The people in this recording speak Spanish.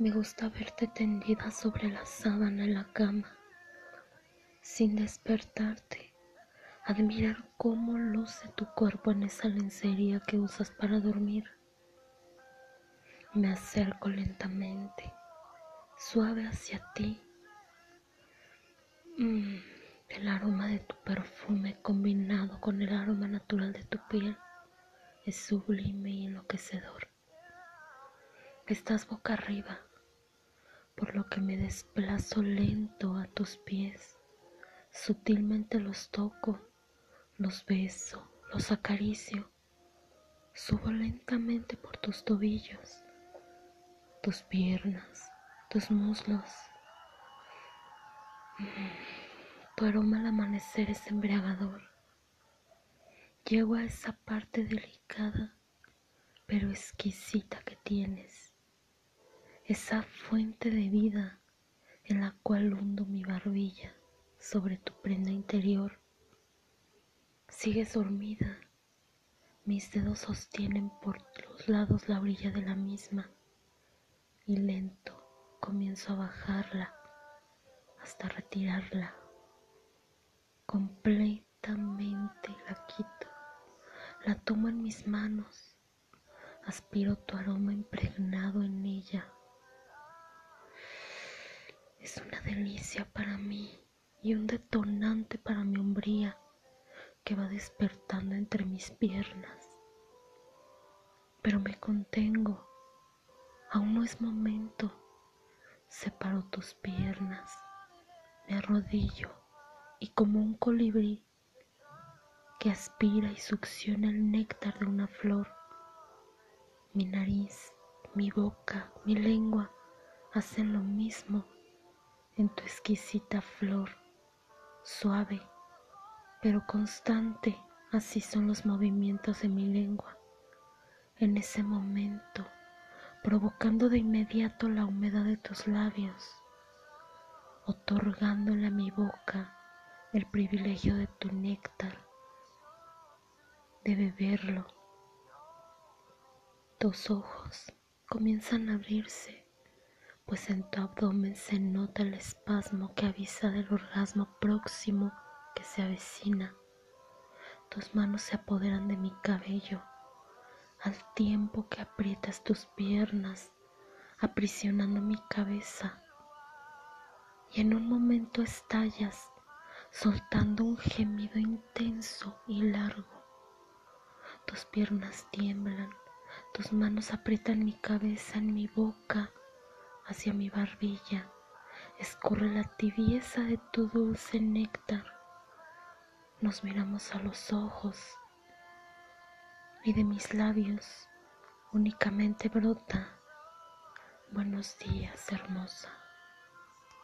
Me gusta verte tendida sobre la sábana en la cama, sin despertarte. Admirar cómo luce tu cuerpo en esa lencería que usas para dormir. Me acerco lentamente, suave hacia ti. Mm, el aroma de tu perfume combinado con el aroma natural de tu piel es sublime y enloquecedor. Estás boca arriba por lo que me desplazo lento a tus pies. Sutilmente los toco, los beso, los acaricio. Subo lentamente por tus tobillos, tus piernas, tus muslos. Tu aroma al amanecer es embriagador. Llego a esa parte delicada pero exquisita que tienes esa fuente de vida en la cual hundo mi barbilla sobre tu prenda interior. Sigues dormida, mis dedos sostienen por los lados la orilla de la misma. Y lento comienzo a bajarla hasta retirarla. Completamente la quito, la tomo en mis manos, aspiro tu aroma impregnado en ella es una delicia para mí y un detonante para mi hombría que va despertando entre mis piernas. Pero me contengo, aún no es momento. Separo tus piernas, me arrodillo y como un colibrí que aspira y succiona el néctar de una flor, mi nariz, mi boca, mi lengua hacen lo mismo en tu exquisita flor, suave pero constante, así son los movimientos de mi lengua. En ese momento, provocando de inmediato la humedad de tus labios, otorgándole a mi boca el privilegio de tu néctar, de beberlo. Tus ojos comienzan a abrirse pues en tu abdomen se nota el espasmo que avisa del orgasmo próximo que se avecina. Tus manos se apoderan de mi cabello al tiempo que aprietas tus piernas, aprisionando mi cabeza. Y en un momento estallas, soltando un gemido intenso y largo. Tus piernas tiemblan, tus manos aprietan mi cabeza en mi boca hacia mi barbilla, escurre la tibieza de tu dulce néctar. Nos miramos a los ojos y de mis labios únicamente brota buenos días, hermosa.